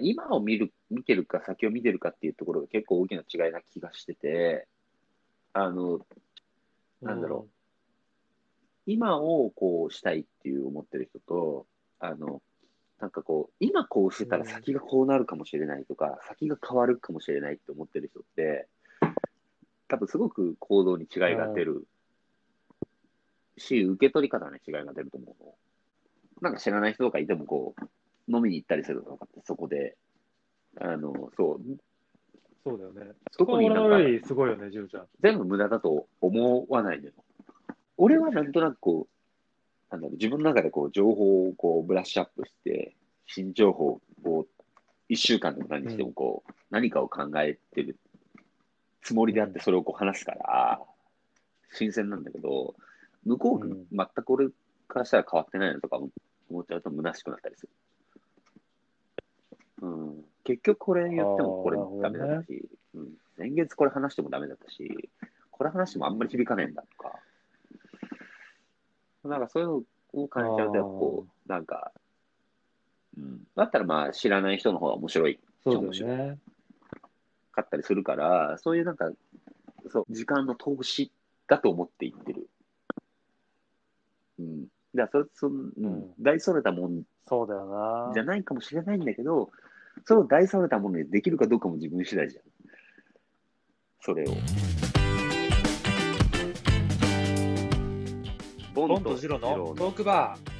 今を見る、見てるか先を見てるかっていうところが結構大きな違いな気がしてて、あの、なんだろう、今をこうしたいっていう思ってる人と、あの、なんかこう、今こうしてたら先がこうなるかもしれないとか、先が変わるかもしれないって思ってる人って、多分すごく行動に違いが出るし、受け取り方に違いが出ると思うの。なんか知らない人とかいてもこう、飲みに行ったりするとかって、そこで、あの、そう、そうだよね。そ特になんかすごいよね、ジュンちゃん。全部無駄だと思わないのよ。俺はなんとなくこう、なんだろう、自分の中でこう、情報をこう、ブラッシュアップして、新情報を一週間でも何してもこう、何かを考えてるつもりであって、それをこう話すから、新鮮なんだけど、向こうがうん全く俺からしたら変わってないのとか思っちゃうと虚しくなったりする。うん、結局これ言ってもこれあーダメだったし、うん、先月これ話してもダメだったし、これ話してもあんまり響かねえんだとか、なんかそういうのを感じちゃうと、やっぱこう、なんか、うん、だったらまあ知らない人の方が面白いそうだよね。かったりするから、そういうなんか、そう、時間の投資だと思っていってる。うん。だからそれ、そうん大それたもんそうだよなじゃ。ないかもしれないんだけど、それを大それたものにできるかどうかも自分次第じゃん。それを。ボボンとジロのトークバー。